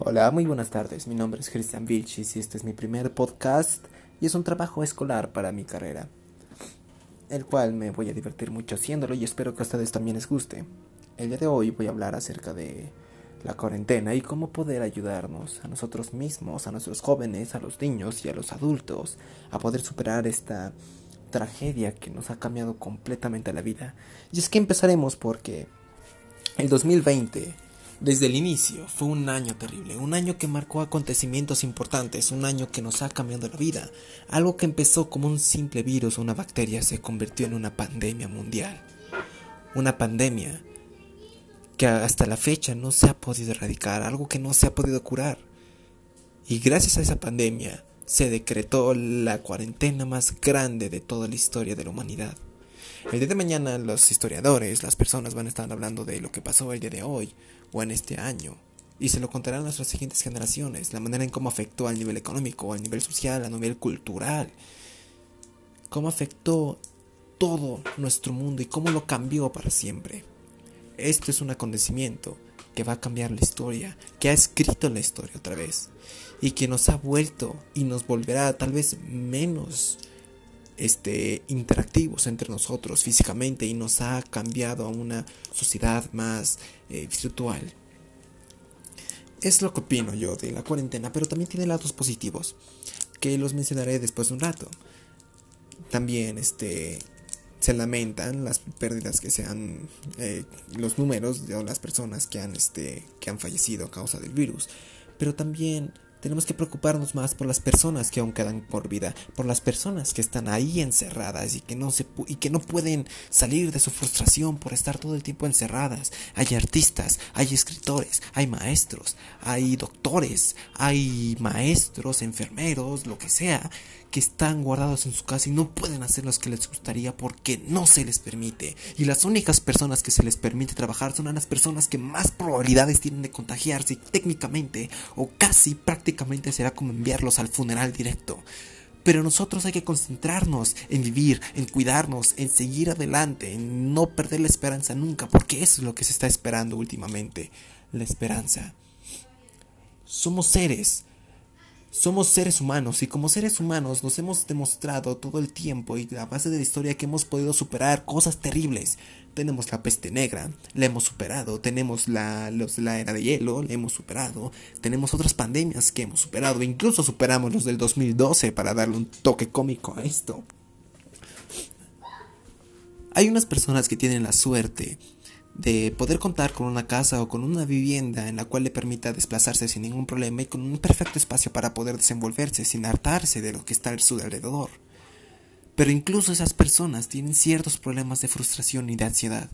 Hola, muy buenas tardes. Mi nombre es Cristian Vilchis y este es mi primer podcast y es un trabajo escolar para mi carrera, el cual me voy a divertir mucho haciéndolo y espero que a ustedes también les guste. El día de hoy voy a hablar acerca de la cuarentena y cómo poder ayudarnos a nosotros mismos, a nuestros jóvenes, a los niños y a los adultos a poder superar esta tragedia que nos ha cambiado completamente la vida. Y es que empezaremos porque el 2020 desde el inicio fue un año terrible, un año que marcó acontecimientos importantes, un año que nos ha cambiado la vida. Algo que empezó como un simple virus o una bacteria se convirtió en una pandemia mundial. Una pandemia que hasta la fecha no se ha podido erradicar, algo que no se ha podido curar. Y gracias a esa pandemia se decretó la cuarentena más grande de toda la historia de la humanidad. El día de mañana los historiadores, las personas van a estar hablando de lo que pasó el día de hoy o en este año. Y se lo contarán a nuestras siguientes generaciones, la manera en cómo afectó al nivel económico, al nivel social, a nivel cultural. Cómo afectó todo nuestro mundo y cómo lo cambió para siempre. Esto es un acontecimiento que va a cambiar la historia, que ha escrito la historia otra vez y que nos ha vuelto y nos volverá tal vez menos este, interactivos entre nosotros físicamente y nos ha cambiado a una sociedad más eh, virtual. Es lo que opino yo de la cuarentena, pero también tiene lados positivos, que los mencionaré después de un rato. También este, se lamentan las pérdidas que sean eh, los números de las personas que han, este, que han fallecido a causa del virus, pero también tenemos que preocuparnos más por las personas que aún quedan por vida, por las personas que están ahí encerradas y que no se y que no pueden salir de su frustración por estar todo el tiempo encerradas. Hay artistas, hay escritores, hay maestros, hay doctores, hay maestros, enfermeros, lo que sea, que están guardados en su casa y no pueden hacer lo que les gustaría porque no se les permite. Y las únicas personas que se les permite trabajar son las personas que más probabilidades tienen de contagiarse técnicamente o casi prácticamente será como enviarlos al funeral directo. Pero nosotros hay que concentrarnos en vivir, en cuidarnos, en seguir adelante, en no perder la esperanza nunca, porque eso es lo que se está esperando últimamente, la esperanza. Somos seres somos seres humanos y como seres humanos nos hemos demostrado todo el tiempo y a base de la historia que hemos podido superar cosas terribles. Tenemos la peste negra, la hemos superado, tenemos la, la era de hielo, la hemos superado, tenemos otras pandemias que hemos superado, incluso superamos los del 2012 para darle un toque cómico a esto. Hay unas personas que tienen la suerte de poder contar con una casa o con una vivienda en la cual le permita desplazarse sin ningún problema y con un perfecto espacio para poder desenvolverse sin hartarse de lo que está a su alrededor. Pero incluso esas personas tienen ciertos problemas de frustración y de ansiedad.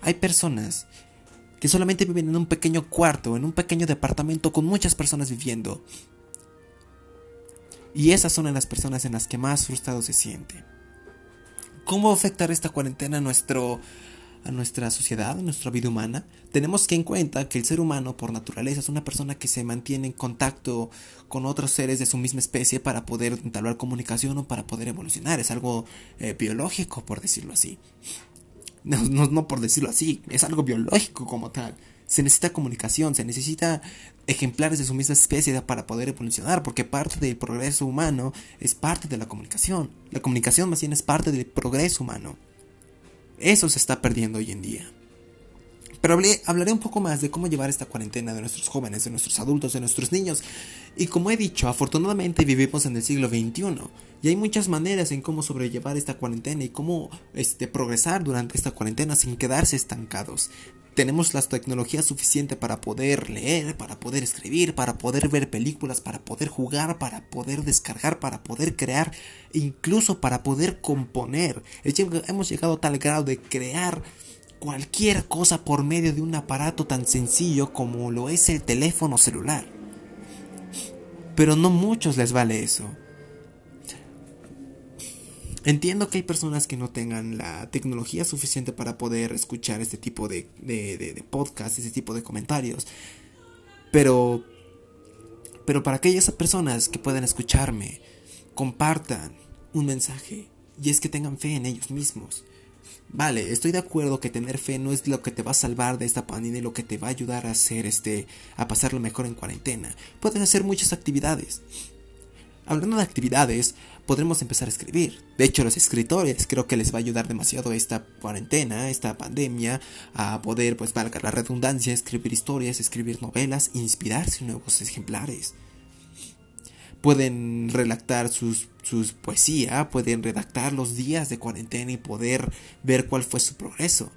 Hay personas que solamente viven en un pequeño cuarto, en un pequeño departamento con muchas personas viviendo. Y esas son las personas en las que más frustrado se siente. ¿Cómo va a afectar esta cuarentena nuestro a nuestra sociedad, a nuestra vida humana, tenemos que en cuenta que el ser humano por naturaleza es una persona que se mantiene en contacto con otros seres de su misma especie para poder entablar comunicación o para poder evolucionar. Es algo eh, biológico, por decirlo así. No, no, no por decirlo así, es algo biológico como tal. Se necesita comunicación, se necesita ejemplares de su misma especie para poder evolucionar, porque parte del progreso humano es parte de la comunicación. La comunicación más bien es parte del progreso humano. Eso se está perdiendo hoy en día. Pero hablaré un poco más de cómo llevar esta cuarentena de nuestros jóvenes, de nuestros adultos, de nuestros niños. Y como he dicho, afortunadamente vivimos en el siglo XXI. Y hay muchas maneras en cómo sobrellevar esta cuarentena y cómo este, progresar durante esta cuarentena sin quedarse estancados tenemos las tecnologías suficientes para poder leer, para poder escribir, para poder ver películas, para poder jugar, para poder descargar, para poder crear, incluso para poder componer. Hemos llegado a tal grado de crear cualquier cosa por medio de un aparato tan sencillo como lo es el teléfono celular. Pero no muchos les vale eso. Entiendo que hay personas que no tengan la tecnología suficiente para poder escuchar este tipo de, de, de, este tipo de comentarios. Pero, pero para aquellas personas que puedan escucharme, compartan un mensaje. Y es que tengan fe en ellos mismos. Vale, estoy de acuerdo que tener fe no es lo que te va a salvar de esta pandemia y lo que te va a ayudar a hacer este a pasarlo mejor en cuarentena. Puedes hacer muchas actividades. Hablando de actividades, podremos empezar a escribir. De hecho, los escritores creo que les va a ayudar demasiado esta cuarentena, esta pandemia, a poder, pues valga la redundancia, escribir historias, escribir novelas, inspirarse en nuevos ejemplares. Pueden redactar sus, sus poesía, pueden redactar los días de cuarentena y poder ver cuál fue su progreso.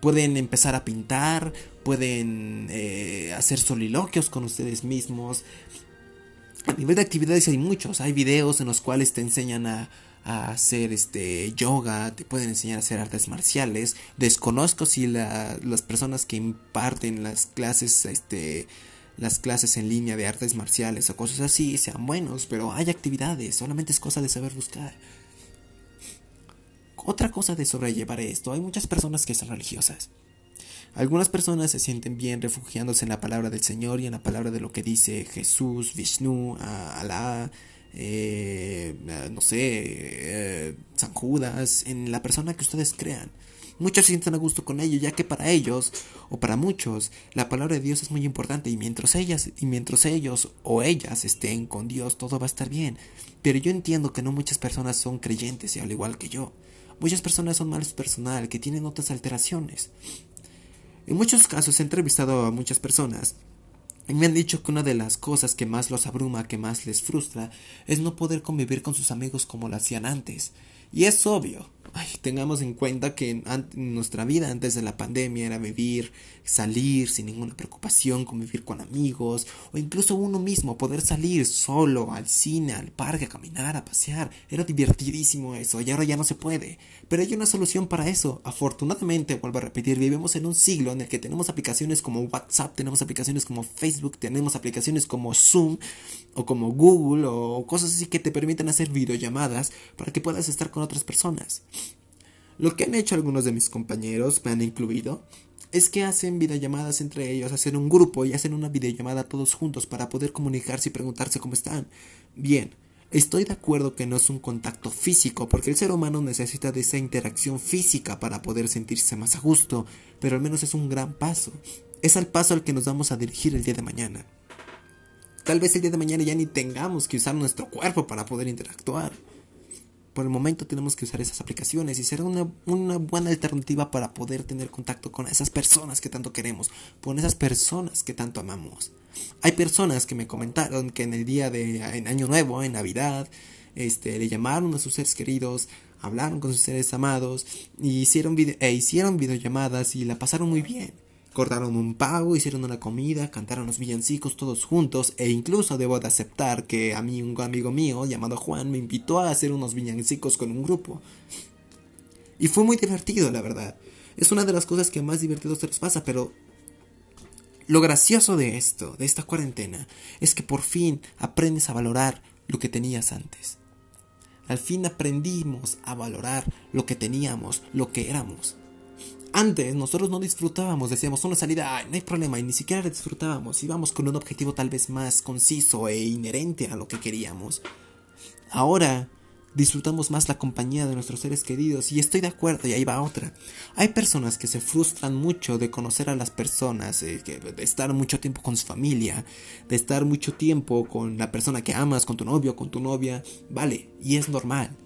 Pueden empezar a pintar, pueden eh, hacer soliloquios con ustedes mismos, a nivel de actividades hay muchos, hay videos en los cuales te enseñan a, hacer este yoga, te pueden enseñar a hacer artes marciales. Desconozco si las personas que imparten las clases, este, las clases en línea de artes marciales o cosas así sean buenos, pero hay actividades, solamente es cosa de saber buscar. Otra cosa de sobrellevar esto, hay muchas personas que son religiosas. Algunas personas se sienten bien refugiándose en la palabra del Señor y en la palabra de lo que dice Jesús, Vishnu, Alá, eh, no sé, eh, San Judas, en la persona que ustedes crean. Muchos se sienten a gusto con ello, ya que para ellos, o para muchos, la palabra de Dios es muy importante y mientras ellas, y mientras ellos o ellas estén con Dios, todo va a estar bien. Pero yo entiendo que no muchas personas son creyentes, y al igual que yo. Muchas personas son malos personal, que tienen otras alteraciones. En muchos casos he entrevistado a muchas personas y me han dicho que una de las cosas que más los abruma, que más les frustra, es no poder convivir con sus amigos como lo hacían antes. Y es obvio, tengamos en cuenta que nuestra vida antes de la pandemia era vivir, salir sin ninguna preocupación, convivir con amigos o incluso uno mismo, poder salir solo al cine, al parque, a caminar, a pasear. Era divertidísimo eso y ahora ya no se puede. Pero hay una solución para eso. Afortunadamente, vuelvo a repetir, vivimos en un siglo en el que tenemos aplicaciones como WhatsApp, tenemos aplicaciones como Facebook, tenemos aplicaciones como Zoom o como Google o cosas así que te permiten hacer videollamadas para que puedas estar con otras personas. Lo que han hecho algunos de mis compañeros, me han incluido, es que hacen videollamadas entre ellos, hacen un grupo y hacen una videollamada todos juntos para poder comunicarse y preguntarse cómo están. Bien, estoy de acuerdo que no es un contacto físico, porque el ser humano necesita de esa interacción física para poder sentirse más a gusto, pero al menos es un gran paso. Es al paso al que nos vamos a dirigir el día de mañana. Tal vez el día de mañana ya ni tengamos que usar nuestro cuerpo para poder interactuar por el momento tenemos que usar esas aplicaciones y será una, buena alternativa para poder tener contacto con esas personas que tanto queremos, con esas personas que tanto amamos. Hay personas que me comentaron que en el día de en Año Nuevo, en Navidad, este, le llamaron a sus seres queridos, hablaron con sus seres amados y hicieron, e hicieron videollamadas y la pasaron muy bien. Cortaron un pavo, hicieron una comida, cantaron los villancicos todos juntos e incluso debo de aceptar que a mí un amigo mío llamado Juan me invitó a hacer unos villancicos con un grupo. Y fue muy divertido, la verdad. Es una de las cosas que más divertido se les pasa, pero lo gracioso de esto, de esta cuarentena, es que por fin aprendes a valorar lo que tenías antes. Al fin aprendimos a valorar lo que teníamos, lo que éramos. Antes nosotros no disfrutábamos, decíamos una salida, no hay problema, y ni siquiera la disfrutábamos, íbamos con un objetivo tal vez más conciso e inherente a lo que queríamos. Ahora disfrutamos más la compañía de nuestros seres queridos y estoy de acuerdo y ahí va otra. Hay personas que se frustran mucho de conocer a las personas, eh, de estar mucho tiempo con su familia, de estar mucho tiempo con la persona que amas, con tu novio, con tu novia, vale, y es normal.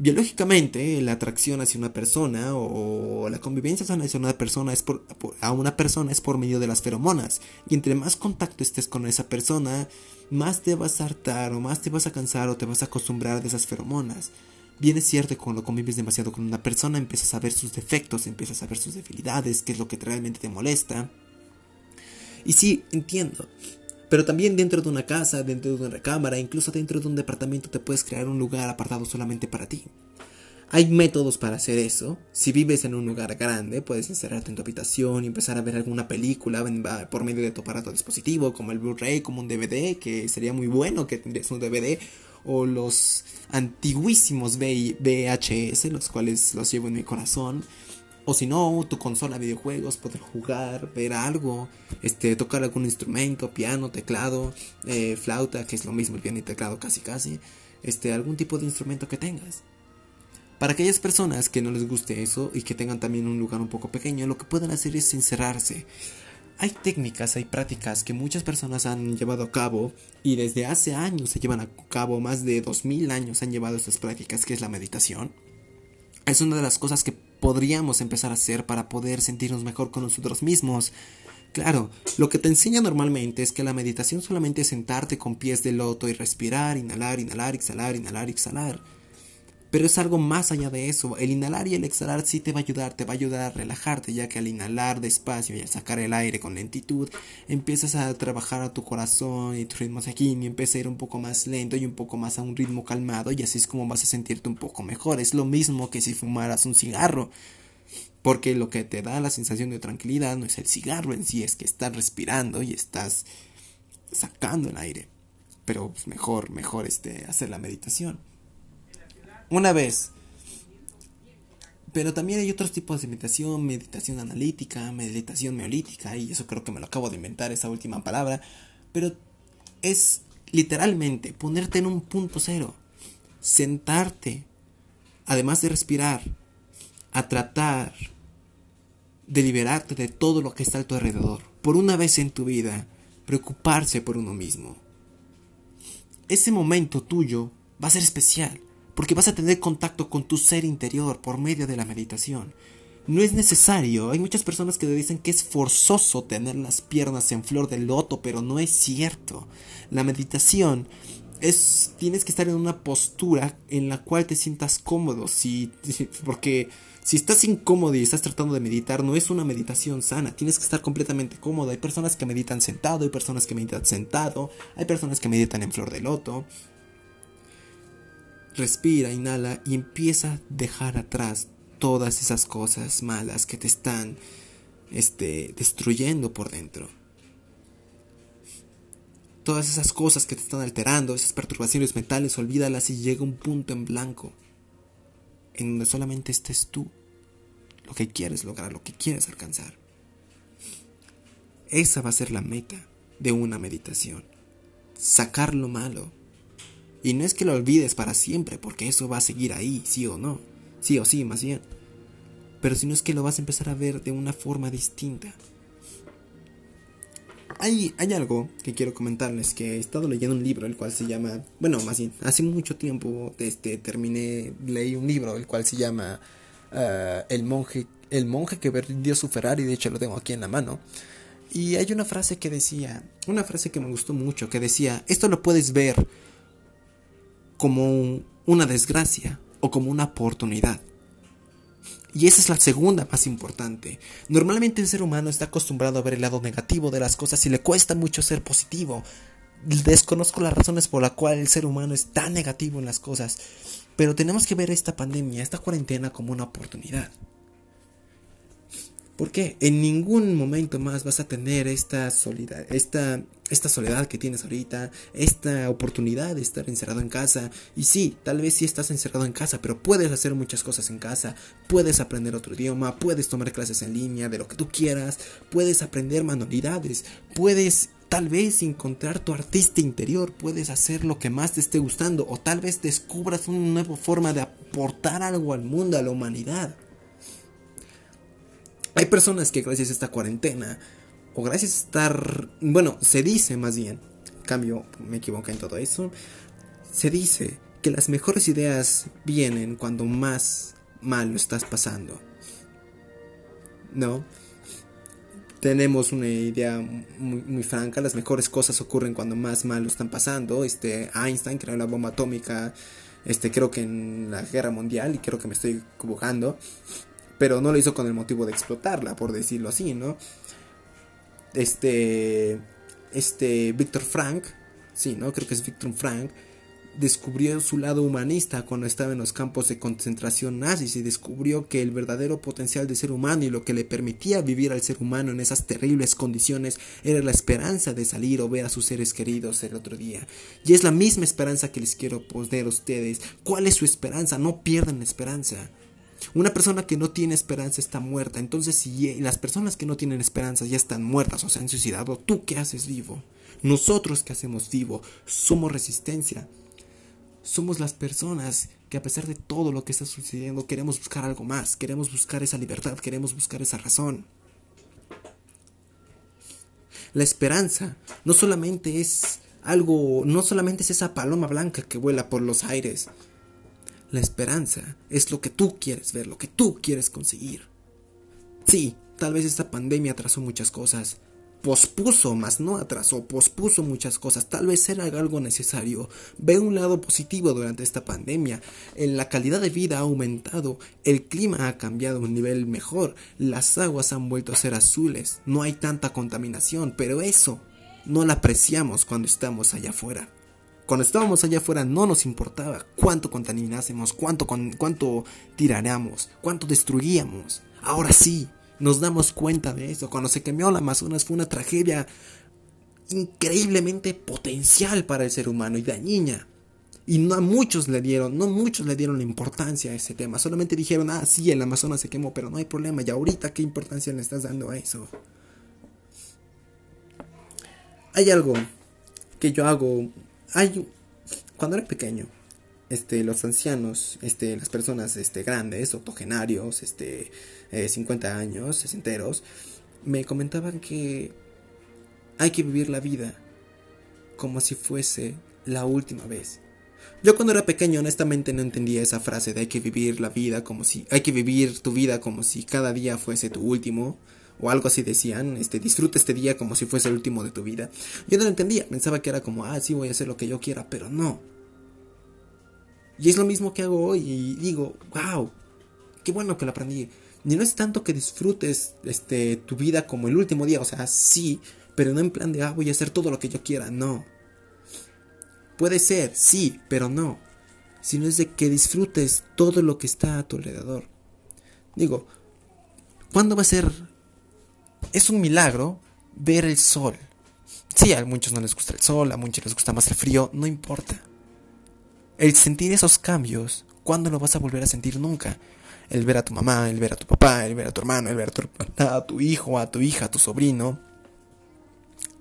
Biológicamente, la atracción hacia una persona o la convivencia hacia una persona es por, a una persona es por medio de las feromonas. Y entre más contacto estés con esa persona, más te vas a hartar o más te vas a cansar o te vas a acostumbrar de esas feromonas. Bien es cierto que cuando convives demasiado con una persona empiezas a ver sus defectos, empiezas a ver sus debilidades, qué es lo que realmente te molesta. Y sí, entiendo. Pero también dentro de una casa, dentro de una recámara, incluso dentro de un departamento te puedes crear un lugar apartado solamente para ti. Hay métodos para hacer eso. Si vives en un lugar grande, puedes encerrarte en tu habitación y empezar a ver alguna película por medio de tu aparato dispositivo, como el Blu-ray, como un DVD, que sería muy bueno que tendrías un DVD, o los antiguísimos VHS, los cuales los llevo en mi corazón, o si no, tu consola de videojuegos, poder jugar, ver algo, este, tocar algún instrumento, piano, teclado, eh, flauta, que es lo mismo el piano y teclado casi casi, este, algún tipo de instrumento que tengas. Para aquellas personas que no les guste eso y que tengan también un lugar un poco pequeño, lo que pueden hacer es encerrarse. Hay técnicas, hay prácticas que muchas personas han llevado a cabo y desde hace años se llevan a cabo, más de 2000 años han llevado estas prácticas, que es la meditación. Es una de las cosas que podríamos empezar a hacer para poder sentirnos mejor con nosotros mismos. Claro, lo que te enseña normalmente es que la meditación solamente es sentarte con pies de loto y respirar, inhalar, inhalar, exhalar, inhalar, exhalar. Pero es algo más allá de eso. El inhalar y el exhalar sí te va a ayudar, te va a ayudar a relajarte, ya que al inhalar despacio y al sacar el aire con lentitud, empiezas a trabajar a tu corazón y tu ritmo sanguíneo empieza a ir un poco más lento y un poco más a un ritmo calmado y así es como vas a sentirte un poco mejor. Es lo mismo que si fumaras un cigarro. Porque lo que te da la sensación de tranquilidad no es el cigarro en sí, es que estás respirando y estás sacando el aire. Pero pues, mejor, mejor este, hacer la meditación una vez. Pero también hay otros tipos de meditación, meditación analítica, meditación meolítica, y eso creo que me lo acabo de inventar, esa última palabra. Pero es literalmente ponerte en un punto cero, sentarte, además de respirar, a tratar de liberarte de todo lo que está a tu alrededor. Por una vez en tu vida, preocuparse por uno mismo. Ese momento tuyo va a ser especial porque vas a tener contacto con tu ser interior por medio de la meditación. No es necesario, hay muchas personas que dicen que es forzoso tener las piernas en flor de loto, pero no es cierto. La meditación es tienes que estar en una postura en la cual te sientas cómodo, si porque si estás incómodo y estás tratando de meditar, no es una meditación sana, tienes que estar completamente cómodo. Hay personas que meditan sentado, hay personas que meditan sentado, hay personas que meditan en flor de loto, respira, inhala y empieza a dejar atrás todas esas cosas malas que te están este, destruyendo por dentro. Todas esas cosas que te están alterando, esas perturbaciones mentales, olvídalas y llega un punto en blanco en donde solamente estés tú, lo que quieres lograr, lo que quieres alcanzar. Esa va a ser la meta de una meditación. Sacar lo malo, y no es que lo olvides para siempre, porque eso va a seguir ahí, sí o no. Sí o sí, más bien. Pero si no es que lo vas a empezar a ver de una forma distinta. Hay, hay algo que quiero comentarles, que he estado leyendo un libro, el cual se llama, bueno, más bien, hace mucho tiempo este, terminé, leí un libro, el cual se llama uh, El monje el monje que perdió su Ferrari, de hecho lo tengo aquí en la mano. Y hay una frase que decía, una frase que me gustó mucho, que decía, esto lo puedes ver como una desgracia o como una oportunidad. Y esa es la segunda más importante. Normalmente el ser humano está acostumbrado a ver el lado negativo de las cosas y le cuesta mucho ser positivo. Desconozco las razones por las cuales el ser humano es tan negativo en las cosas, pero tenemos que ver esta pandemia, esta cuarentena como una oportunidad. Porque en ningún momento más vas a tener esta soledad, esta, esta soledad que tienes ahorita, esta oportunidad de estar encerrado en casa. Y sí, tal vez sí estás encerrado en casa, pero puedes hacer muchas cosas en casa, puedes aprender otro idioma, puedes tomar clases en línea de lo que tú quieras, puedes aprender manualidades, puedes tal vez encontrar tu artista interior, puedes hacer lo que más te esté gustando. O tal vez descubras una nueva forma de aportar algo al mundo, a la humanidad. Hay personas que gracias a esta cuarentena, o gracias a estar, bueno, se dice más bien, cambio, me equivoqué en todo eso, se dice que las mejores ideas vienen cuando más mal lo estás pasando. ¿No? Tenemos una idea muy, muy, franca, las mejores cosas ocurren cuando más mal lo están pasando. Este Einstein creó la bomba atómica, este creo que en la guerra mundial y creo que me estoy equivocando pero no lo hizo con el motivo de explotarla, por decirlo así, ¿no? Este, este Víctor Frank, sí, ¿no? Creo que es Víctor Frank, descubrió su lado humanista cuando estaba en los campos de concentración nazis y descubrió que el verdadero potencial del ser humano y lo que le permitía vivir al ser humano en esas terribles condiciones era la esperanza de salir o ver a sus seres queridos el otro día. Y es la misma esperanza que les quiero poner a ustedes. ¿Cuál es su esperanza? No pierdan la esperanza. Una persona que no tiene esperanza está muerta. Entonces, si las personas que no tienen esperanza ya están muertas o se han suicidado, ¿tú qué haces vivo? Nosotros que hacemos vivo somos resistencia. somos las personas que a pesar de todo lo que está sucediendo queremos buscar algo más, queremos buscar esa libertad, queremos buscar esa razón. La esperanza no solamente es algo, no solamente es esa paloma blanca que vuela por los aires. La esperanza es lo que tú quieres ver, lo que tú quieres conseguir. Sí, tal vez esta pandemia atrasó muchas cosas, pospuso, más no atrasó, pospuso muchas cosas. Tal vez era algo necesario. Ve un lado positivo durante esta pandemia. La calidad de vida ha aumentado, el clima ha cambiado a un nivel mejor, las aguas han vuelto a ser azules, no hay tanta contaminación, pero eso no la apreciamos cuando estamos allá afuera. Cuando estábamos allá afuera no nos importaba cuánto contaminásemos, cuánto, cuánto tiráramos, cuánto destruíamos. Ahora sí, nos damos cuenta de eso. Cuando se quemó el Amazonas fue una tragedia increíblemente potencial para el ser humano y dañina. Y no a muchos le dieron, no muchos le dieron la importancia a ese tema. Solamente dijeron, ah, sí, el Amazonas se quemó, pero no hay problema. Y ahorita, ¿qué importancia le estás dando a eso? Hay algo que yo hago. Hay, cuando era pequeño, este, los ancianos, este, las personas este, grandes, octogenarios, este, 50 eh, años, sesenteros, me comentaban que hay que vivir la vida como si fuese la última vez. Yo cuando era pequeño honestamente no entendía esa frase de hay que vivir la vida como si hay que vivir tu vida como si cada día fuese tu último o algo así decían, este disfruta este día como si fuese el último de tu vida. Yo no lo entendía, pensaba que era como, ah, sí voy a hacer lo que yo quiera, pero no. Y es lo mismo que hago hoy y digo, wow, qué bueno que lo aprendí. Y no es tanto que disfrutes este, tu vida como el último día, o sea, sí, pero no en plan de, ah, voy a hacer todo lo que yo quiera, no. Puede ser, sí, pero no. Sino es de que disfrutes todo lo que está a tu alrededor. Digo, ¿cuándo va a ser? Es un milagro ver el sol. Sí, a muchos no les gusta el sol, a muchos les gusta más el frío, no importa. El sentir esos cambios, ¿cuándo lo vas a volver a sentir nunca? El ver a tu mamá, el ver a tu papá, el ver a tu hermano, el ver a tu, a tu hijo, a tu hija, a tu sobrino.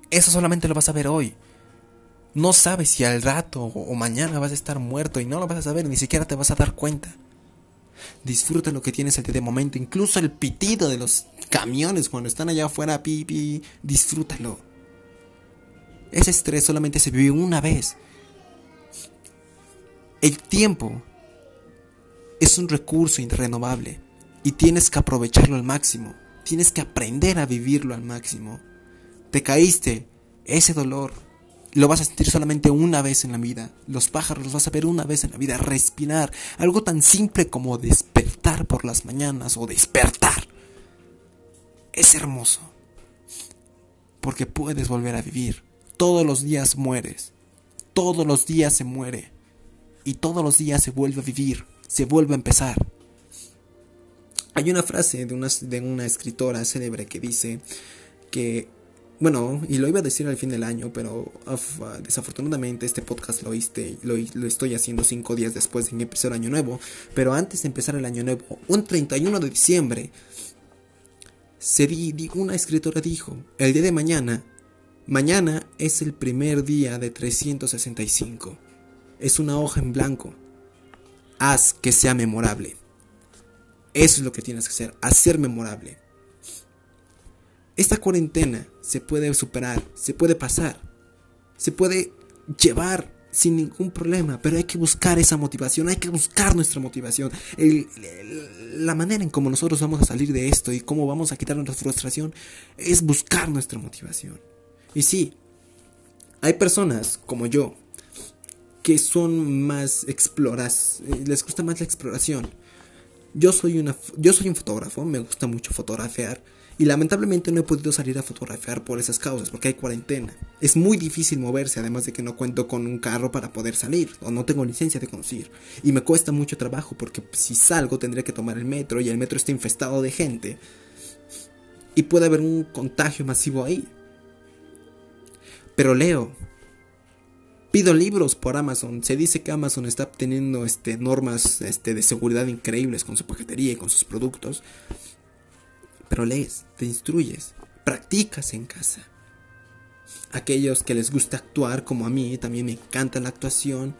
Eso solamente lo vas a ver hoy. No sabes si al rato o mañana vas a estar muerto y no lo vas a saber, ni siquiera te vas a dar cuenta. Disfruta lo que tienes de momento, incluso el pitido de los camiones cuando están allá afuera, pipi, disfrútalo. Ese estrés solamente se vive una vez el tiempo es un recurso irrenovable y tienes que aprovecharlo al máximo. Tienes que aprender a vivirlo al máximo. Te caíste, ese dolor lo vas a sentir solamente una vez en la vida. Los pájaros los vas a ver una vez en la vida. Respirar, algo tan simple como despertar por las mañanas o despertar. Es hermoso. Porque puedes volver a vivir. Todos los días mueres. Todos los días se muere y todos los días se vuelve a vivir, se vuelve a empezar. Hay una frase de una, de una escritora célebre que dice que, bueno, y lo iba a decir al fin del año, pero desafortunadamente este podcast lo, lo, lo estoy haciendo cinco días después de que empezó el año nuevo, pero antes de empezar el año nuevo, un 31 de diciembre, se di, una escritora dijo, el día de mañana, mañana es el primer día de 365 es una hoja en blanco. Haz que sea memorable. Eso es lo que tienes que hacer, hacer memorable. Esta cuarentena se puede superar, se puede pasar, se puede llevar sin ningún problema, pero hay que buscar esa motivación, hay que buscar nuestra motivación. la manera en cómo nosotros vamos a salir de esto y cómo vamos a quitar nuestra frustración es buscar nuestra motivación. Y sí, hay personas como yo que son más exploras, eh, les gusta más la exploración. Yo soy una yo soy un fotógrafo, me gusta mucho fotografiar y lamentablemente no he podido salir a fotografiar por esas causas, porque hay cuarentena. Es muy difícil moverse, además de que no cuento con un carro para poder salir, o no tengo licencia de conducir. Y me cuesta mucho trabajo, porque si salgo tendría que tomar el metro, y el metro está infestado de gente. Y puede haber un contagio masivo ahí. Pero leo, Pido libros por Amazon. Se dice que Amazon está teniendo este, normas este, de seguridad increíbles con su paquetería y con sus productos. Pero lees, te instruyes, practicas en casa. Aquellos que les gusta actuar, como a mí, también me encanta la actuación.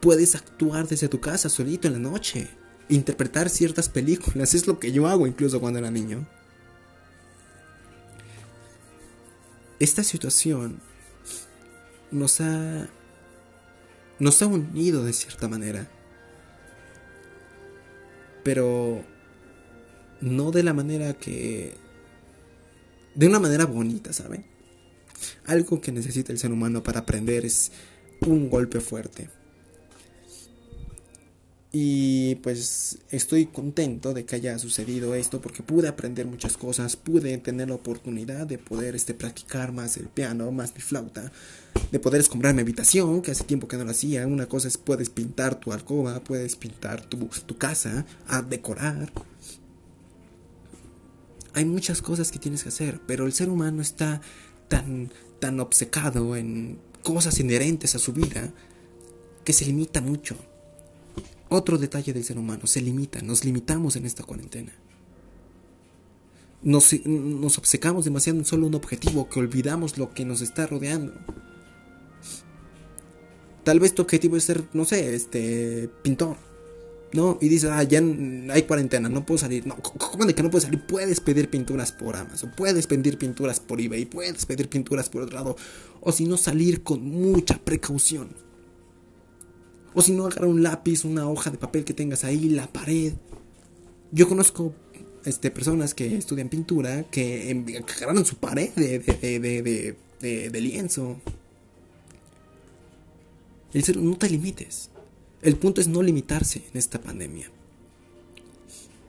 Puedes actuar desde tu casa solito en la noche. Interpretar ciertas películas. Es lo que yo hago incluso cuando era niño. Esta situación nos ha nos ha unido de cierta manera. Pero no de la manera que de una manera bonita, ¿saben? Algo que necesita el ser humano para aprender es un golpe fuerte. Y pues estoy contento de que haya sucedido esto porque pude aprender muchas cosas, pude tener la oportunidad de poder este, practicar más el piano, más mi flauta, de poder escombrar mi habitación, que hace tiempo que no lo hacía. Una cosa es puedes pintar tu alcoba, puedes pintar tu, tu casa, a decorar. Hay muchas cosas que tienes que hacer, pero el ser humano está tan, tan obcecado en cosas inherentes a su vida que se limita mucho. Otro detalle del ser humano, se limita, nos limitamos en esta cuarentena. Nos, nos obcecamos demasiado en solo un objetivo que olvidamos lo que nos está rodeando. Tal vez tu objetivo es ser, no sé, este, pintor. ¿No? Y dices, ah, ya hay cuarentena, no puedo salir. No, ¿cómo de que no puedes salir? Puedes pedir pinturas por Amazon, puedes pedir pinturas por eBay, puedes pedir pinturas por otro lado. O si no, salir con mucha precaución. O si no, agarra un lápiz, una hoja de papel que tengas ahí, la pared. Yo conozco este, personas que estudian pintura que, agarran su pared de, de, de, lienzo. no te limites. El punto es no limitarse en esta pandemia.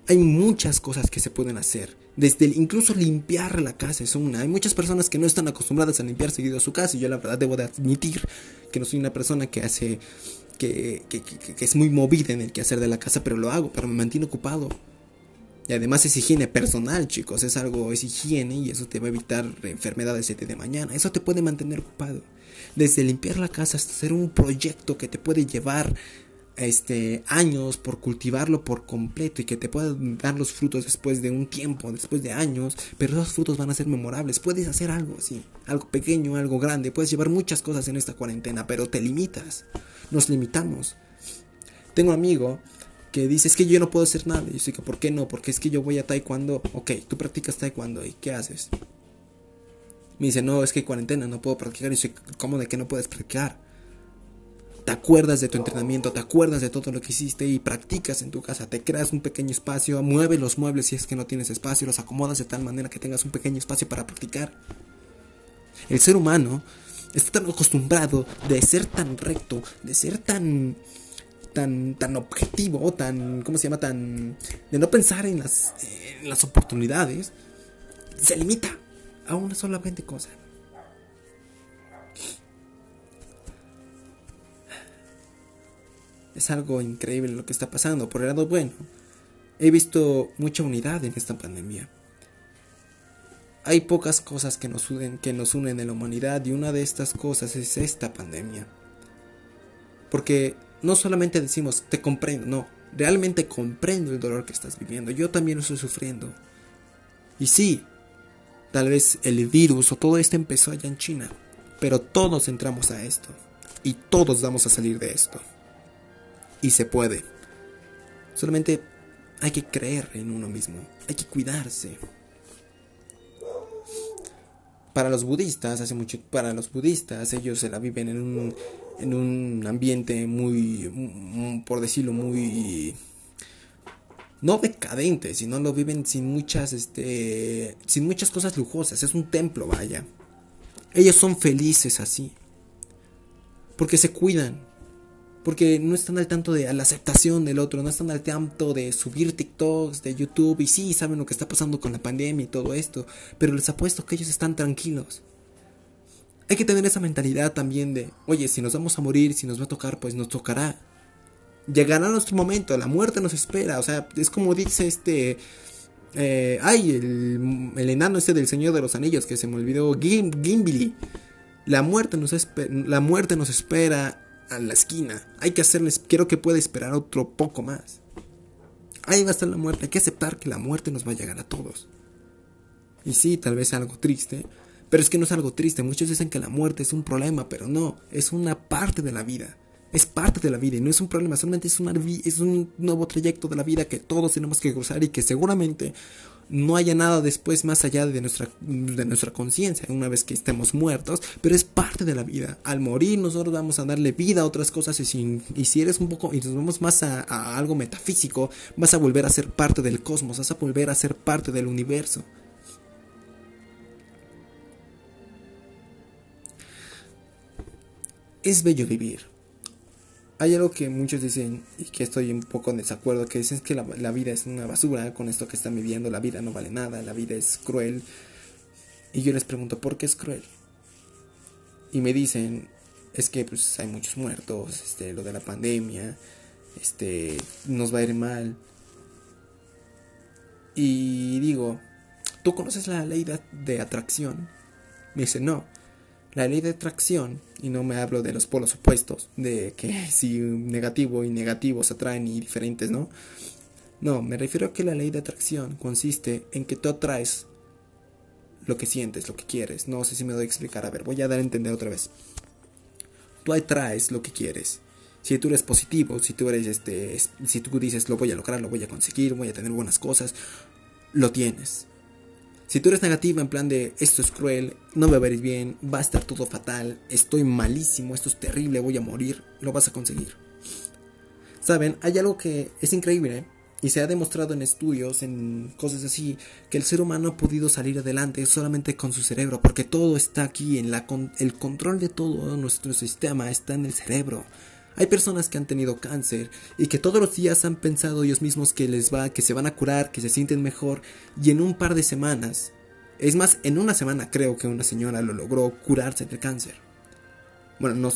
Hay muchas cosas que se pueden hacer. Desde incluso limpiar la casa es una. Hay muchas personas que no están acostumbradas a limpiar seguido su casa. Y yo la verdad debo de admitir que no soy una persona que hace que, es muy movida en el quehacer de la casa, pero lo hago, pero me mantiene ocupado. Y además es higiene personal, chicos, es algo, es higiene y eso te va a evitar enfermedades de, de mañana. Eso te puede mantener ocupado. Desde limpiar la casa hasta hacer un proyecto que te puede llevar este, años por cultivarlo por completo y que te pueda dar los frutos después de un tiempo, después de años, pero esos frutos van a ser memorables. Puedes hacer algo así, algo pequeño, algo grande, puedes llevar muchas cosas en esta cuarentena, pero te limitas, nos limitamos. Tengo un amigo que dice, es que yo no puedo hacer nada. Y yo digo, ¿por qué no? Porque es que yo voy a taekwondo. Ok, tú practicas taekwondo y ¿qué haces? Me dice, no, es que hay cuarentena, no puedo practicar. Y yo ¿cómo de que no puedes practicar? Te acuerdas de tu entrenamiento, te acuerdas de todo lo que hiciste y practicas en tu casa, te creas un pequeño espacio, mueves los muebles si es que no tienes espacio, los acomodas de tal manera que tengas un pequeño espacio para practicar. El ser humano está tan acostumbrado de ser tan recto, de ser tan tan tan objetivo, tan ¿cómo se llama? tan de no pensar en las en las oportunidades, se limita a una solamente cosa. Es algo increíble lo que está pasando. Por el lado bueno, he visto mucha unidad en esta pandemia. Hay pocas cosas que nos unen, que nos unen en la humanidad y una de estas cosas es esta pandemia. Porque no solamente decimos te comprendo, no, realmente comprendo el dolor que estás viviendo. Yo también lo estoy sufriendo. Y sí, tal vez el virus o todo esto empezó allá en China, pero todos entramos a esto y todos vamos a salir de esto y se puede. Solamente hay que creer en uno mismo, hay que cuidarse. Para los budistas, hace mucho, para los budistas, ellos se la viven en un, en un ambiente muy, por decirlo, muy, no decadente, sino lo viven sin muchas, este, sin muchas cosas lujosas. Es un templo, vaya. Ellos son felices así, porque se cuidan, porque no están al tanto de la aceptación del otro, no están al tanto de subir TikToks, de YouTube, y sí, saben lo que está pasando con la pandemia y todo esto, pero les apuesto que ellos están tranquilos. Hay que tener esa mentalidad también de, oye, si nos vamos a morir, si nos va a tocar, pues nos tocará. Llegará nuestro momento, la muerte nos espera, o sea, es como dice este... Eh, ay, el, el, enano este del Señor de los Anillos que se me olvidó, Gimli. La muerte nos, la muerte nos espera a la esquina. Hay que hacerles, quiero que pueda esperar otro poco más. Ahí va a estar la muerte, hay que aceptar que la muerte nos va a llegar a todos. Y sí, tal vez algo triste, pero es que no es algo triste. Muchos dicen que la muerte es un problema, pero no, es una parte de la vida. Es parte de la vida y no es un problema, solamente es, una, es un nuevo trayecto de la vida que todos tenemos que cruzar y que seguramente no haya nada después más allá de nuestra, de nuestra conciencia, una vez que estemos muertos, pero es parte de la vida. Al morir nosotros vamos a darle vida a otras cosas y si, y si eres un poco, y nos vamos más a, a algo metafísico, vas a volver a ser parte del cosmos, vas a volver a ser parte del universo. Es bello vivir hay algo que muchos dicen y que estoy un poco en desacuerdo, que dicen que la, vida es una basura con esto que están viviendo, la vida no vale nada, la vida es cruel. Y yo les pregunto, ¿por qué es cruel? Y me dicen, es que pues hay muchos muertos, este, lo de la pandemia, este, nos va a ir mal. Y digo, ¿tú conoces la ley de atracción? Me dice, no. La ley de atracción, y no me hablo de los polos opuestos, de que si negativo y negativo se atraen y diferentes, ¿no? No, me refiero a que la ley de atracción consiste en que tú atraes lo que sientes, lo que quieres. No sé si me doy a explicar. A ver, voy a dar a entender otra vez. Tú atraes lo que quieres. Si tú eres positivo, si tú eres este, si tú dices lo voy a lograr, lo voy a conseguir, voy a tener buenas cosas, lo tienes. Si tú eres negativa en plan de esto es cruel, no me va a ver bien, va a estar todo fatal, estoy malísimo, esto es terrible, voy a morir, lo vas a conseguir. Saben, hay algo que es increíble y se ha demostrado en estudios, en cosas así, que el ser humano ha podido salir adelante solamente con su cerebro, porque todo está aquí, en la el control de todo nuestro sistema está en el cerebro. Hay personas que han tenido cáncer y que todos los días han pensado ellos mismos que les va, que se van a curar, que se sienten mejor y en un par de semanas, es más, en una semana creo que una señora lo logró curarse del cáncer. Bueno, no,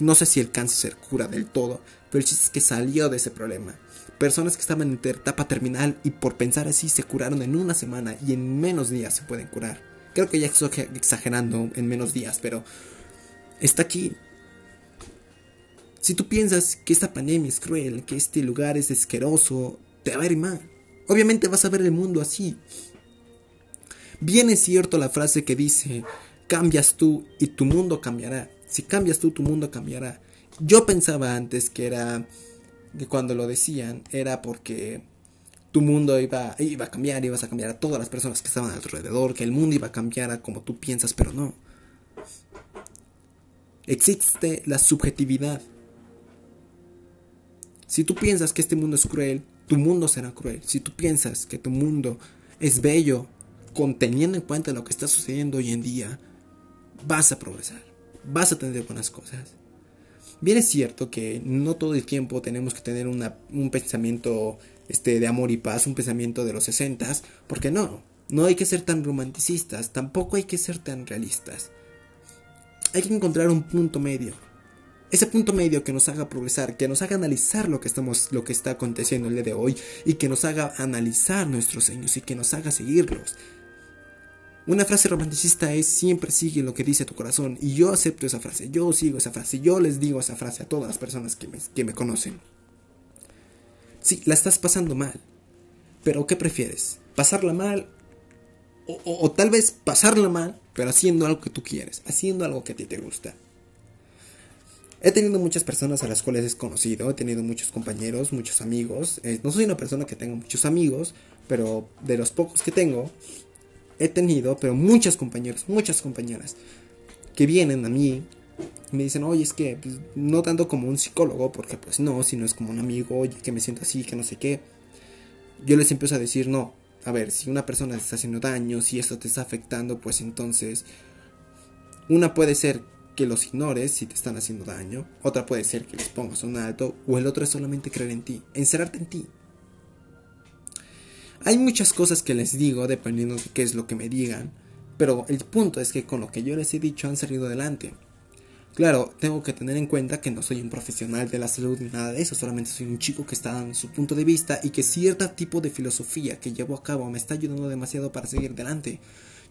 no sé si el cáncer cura del todo, pero el chiste es que salió de ese problema. Personas que estaban en etapa terminal y por pensar así se curaron en una semana y en menos días se pueden curar. Creo que ya estoy exagerando en menos días, pero está aquí si tú piensas que esta pandemia es cruel, que este lugar es asqueroso, te va a ir mal. Obviamente vas a ver el mundo así. Bien es cierto la frase que dice, cambias tú y tu mundo cambiará. Si cambias tú, tu mundo cambiará. Yo pensaba antes que era, que cuando lo decían, era porque tu mundo iba, iba a cambiar, ibas a cambiar a todas las personas que estaban alrededor, que el mundo iba a cambiar a como tú piensas, pero no. Existe la subjetividad. Si tú piensas que este mundo es cruel, tu mundo será cruel. Si tú piensas que tu mundo es bello, conteniendo en cuenta lo que está sucediendo hoy en día, vas a progresar, vas a tener buenas cosas. Bien es cierto que no todo el tiempo tenemos que tener un pensamiento este, de amor y paz, un pensamiento de los sesentas, porque no, no hay que ser tan romanticistas, tampoco hay que ser tan realistas. Hay que encontrar un punto medio ese punto medio que nos haga progresar, que nos haga analizar lo que estamos, lo que está aconteciendo el día de hoy y que nos haga analizar nuestros sueños y que nos haga seguirlos. Una frase romanticista es siempre sigue lo que dice tu corazón y yo acepto esa frase, yo sigo esa frase, yo les digo esa frase a todas las personas que me, que me conocen. Sí, la estás pasando mal, pero ¿qué prefieres? ¿Pasarla mal o, o, tal vez pasarla mal, pero haciendo algo que tú quieres, haciendo algo que a ti te gusta? He tenido muchas personas a las cuales he conocido, he tenido muchos compañeros, muchos amigos. Eh, no soy una persona que tenga muchos amigos, pero de los pocos que tengo, he tenido, pero muchos compañeros, muchas compañeras, que vienen a mí y me dicen, oye, es que pues, no tanto como un psicólogo, porque pues no, sino es como un amigo, que me siento así, que no sé qué. Yo les empiezo a decir, no, a ver, si una persona te está haciendo daño, si esto te está afectando, pues entonces, una puede ser que los ignores si te están haciendo daño, otra puede ser que les pongas un alto, o el otro es solamente creer en ti, encerrarte en ti. Hay muchas cosas que les digo dependiendo de qué es lo que me digan, pero el punto es que con lo que yo les he dicho han salido adelante. Claro, tengo que tener en cuenta que no soy un profesional de la salud ni nada de eso, solamente soy un chico que está dando su punto de vista y que cierto tipo de filosofía que llevo a cabo me está ayudando demasiado para seguir adelante.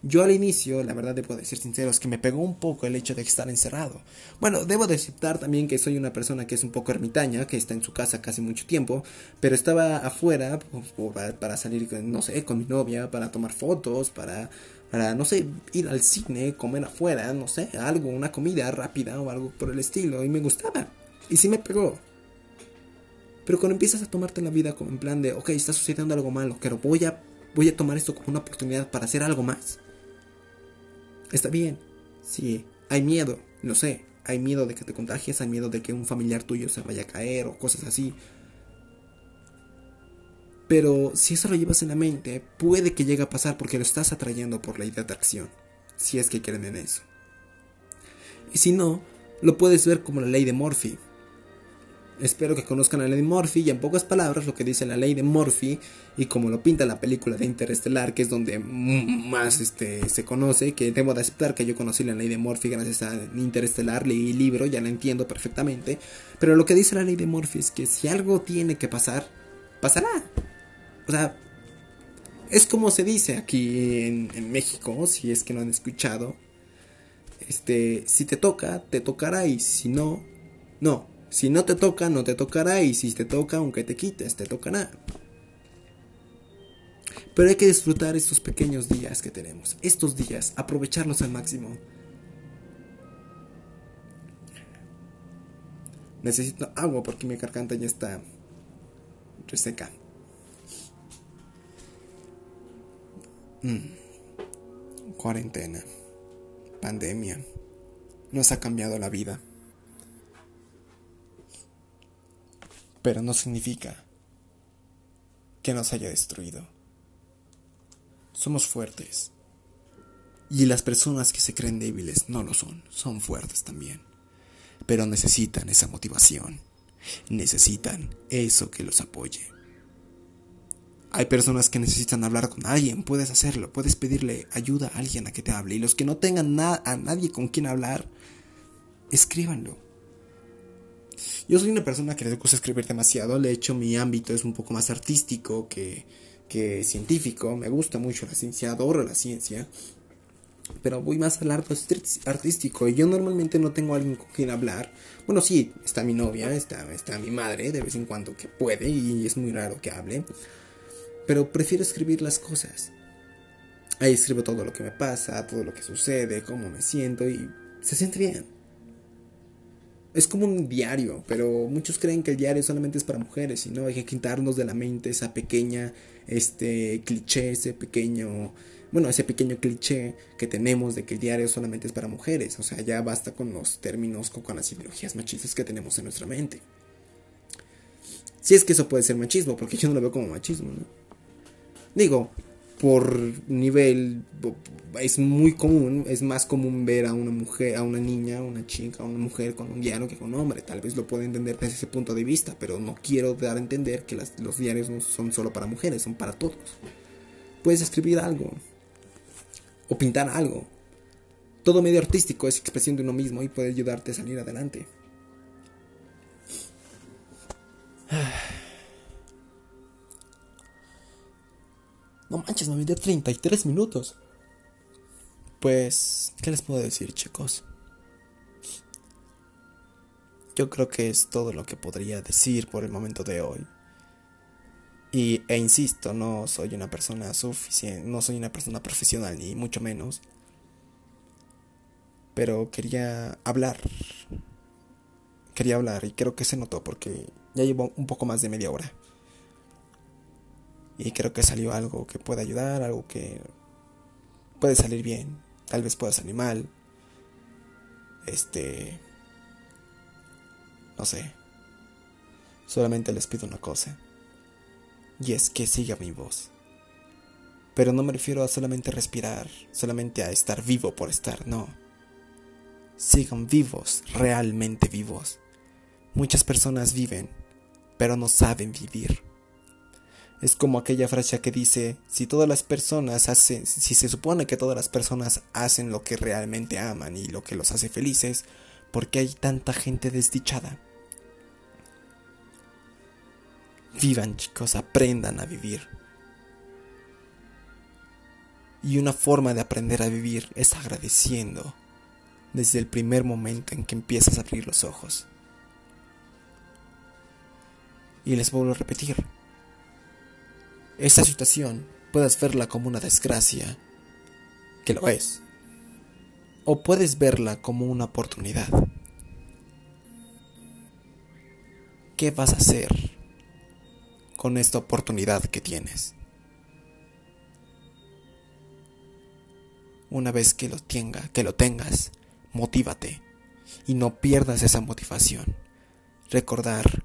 Yo al inicio, la verdad debo de ser sincero, es que me pegó un poco el hecho de estar encerrado. Bueno, debo de aceptar también que soy una persona que es un poco ermitaña, que está en su casa casi mucho tiempo, pero estaba afuera pues, para salir, no sé, con mi novia, para tomar fotos, para, para, no sé, ir al cine, comer afuera, no sé, algo, una comida rápida o algo por el estilo, y me gustaba. Y sí me pegó. Pero cuando empiezas a tomarte la vida como en plan de, ok, está sucediendo algo malo, pero voy a, voy a tomar esto como una oportunidad para hacer algo más. Está bien, sí, hay miedo, lo sé. Hay miedo de que te contagies, hay miedo de que un familiar tuyo se vaya a caer o cosas así. Pero si eso lo llevas en la mente, puede que llegue a pasar porque lo estás atrayendo por la idea de atracción. Si es que quieren en eso. Y si no, lo puedes ver como la ley de Morphy. Espero que conozcan la ley de Morphy y en pocas palabras lo que dice la ley de Morphy y como lo pinta la película de Interestelar, que es donde más este, se conoce, que debo de aceptar que yo conocí la ley de Morphy gracias a Interestelar, leí el libro, ya la entiendo perfectamente, pero lo que dice la ley de Morphy es que si algo tiene que pasar, pasará. O sea, es como se dice aquí en, en México, si es que no han escuchado, este, si te toca, te tocará y si no, no. Si no te toca, no te tocará y si te toca, aunque te quites, te tocará. Pero hay que disfrutar estos pequeños días que tenemos, estos días, aprovecharlos al máximo. Necesito agua porque mi garganta ya está reseca. Mm. Cuarentena pandemia nos ha cambiado la vida. Pero no significa que nos haya destruido. Somos fuertes. Y las personas que se creen débiles no lo son, son fuertes también. Pero necesitan esa motivación. Necesitan eso que los apoye. Hay personas que necesitan hablar con alguien, puedes hacerlo, puedes pedirle ayuda a alguien a que te hable. Y los que no tengan a nadie con quien hablar, escríbanlo. Yo soy una persona que le gusta escribir demasiado, de hecho mi ámbito es un poco más artístico que, científico, me gusta mucho la ciencia, adoro la ciencia, pero voy más al arte artístico y yo normalmente no tengo a alguien con quien hablar. Bueno, sí, está mi novia, está, está mi madre de vez en cuando que puede y es muy raro que hable pero prefiero escribir las cosas. Ahí escribo todo lo que me pasa, todo lo que sucede, cómo me siento y se siente bien. Es como un diario, pero muchos creen que el diario solamente es para mujeres y no hay que quitarnos de la mente esa pequeña este cliché, ese pequeño, bueno, ese pequeño cliché que tenemos de que el diario solamente es para mujeres, o sea, ya basta con los términos con las ideologías machistas que tenemos en nuestra mente. Si es que eso puede ser machismo, porque yo no lo veo como machismo, ¿no? Digo, por nivel es muy común, es más común ver a una mujer, a una niña, a una chica, a una mujer con un diario que con un hombre. Tal vez lo pueda entender desde ese punto de vista, pero no quiero dar a entender que los diarios no son solo para mujeres, son para todos. Puedes escribir algo o pintar algo. Todo medio artístico es expresión de uno mismo y puede ayudarte a salir adelante. No manches, me de 33 minutos. Pues, ¿qué les puedo decir, chicos? Yo creo que es todo lo que podría decir por el momento de hoy. Y, e insisto, no soy una persona suficiente, no soy una persona profesional, ni mucho menos. Pero quería hablar. Quería hablar y creo que se notó porque ya llevo un poco más de media hora. Y creo que salió algo que puede ayudar, algo que puede salir bien, tal vez pueda salir mal. Este... No sé. Solamente les pido una cosa. Y es que siga mi voz. Pero no me refiero a solamente respirar, solamente a estar vivo por estar, no. Sigan vivos, realmente vivos. Muchas personas viven, pero no saben vivir. Es como aquella frase que dice, si todas las personas hacen, si se supone que todas las personas hacen lo que realmente aman y lo que los hace felices, ¿por qué hay tanta gente desdichada? Vivan chicos, aprendan a vivir. Y una forma de aprender a vivir es agradeciendo desde el primer momento en que empiezas a abrir los ojos. Y les vuelvo a repetir, esta situación puedes verla como una desgracia, que lo es, o puedes verla como una oportunidad. ¿qué vas a hacer con esta oportunidad que tienes? Una vez que lo tenga, que lo tengas, motívate y no pierdas esa motivación. Recordar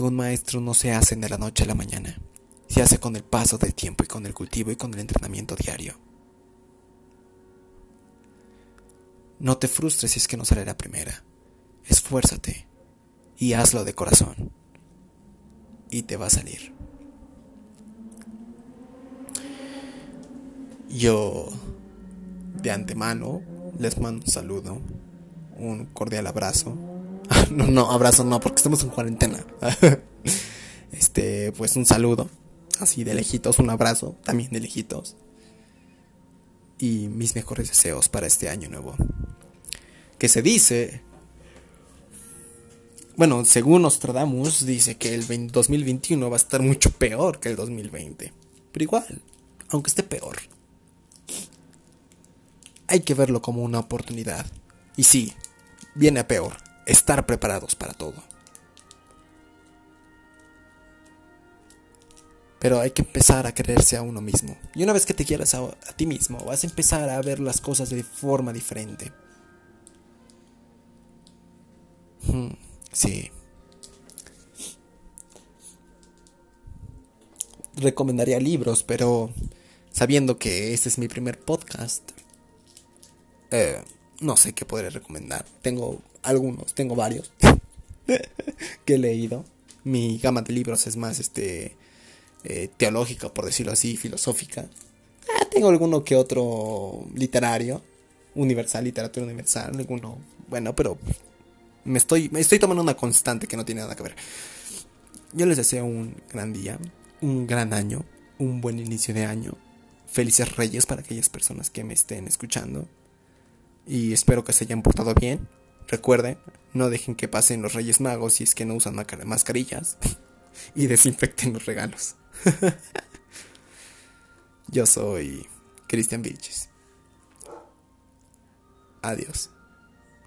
que un maestro no se hace de la noche a la mañana, se hace con el paso del tiempo y con el cultivo y con el entrenamiento diario. No te frustres si es que no sale la primera. Esfuérzate y hazlo de corazón. Y te va a salir. Yo, de antemano, les mando un saludo, un cordial abrazo. no, no, abrazo no, porque estamos en cuarentena. este, pues un saludo, así de lejitos, un abrazo, también de lejitos. Y mis mejores deseos para este año nuevo. Que se dice bueno, según Nostradamus, dice que el 2021 va a estar mucho peor que el 2020. Pero igual, aunque esté peor, hay que verlo como una oportunidad. Y sí, viene a peor, estar preparados para todo. Pero hay que empezar a quererse a uno mismo. Y una vez que te quieras a, ti mismo, vas a empezar a ver las cosas de forma diferente. Hmm. Sí. Recomendaría libros, pero sabiendo que este es mi primer podcast, eh, no sé qué podré recomendar. Tengo algunos, tengo varios que he leído. Mi gama de libros es más este eh, teológica, por decirlo así, filosófica. Ah, tengo alguno que otro literario, universal, literatura universal, alguno bueno, pero me estoy, me estoy tomando una constante que no tiene nada que ver. Yo les deseo un gran día, un gran año, un buen inicio de año. Felices Reyes para aquellas personas que me estén escuchando. Y espero que se hayan portado bien. Recuerden, no dejen que pasen los Reyes Magos si es que no usan mascarillas. y desinfecten los regalos. Yo soy Cristian Vilches. Adiós.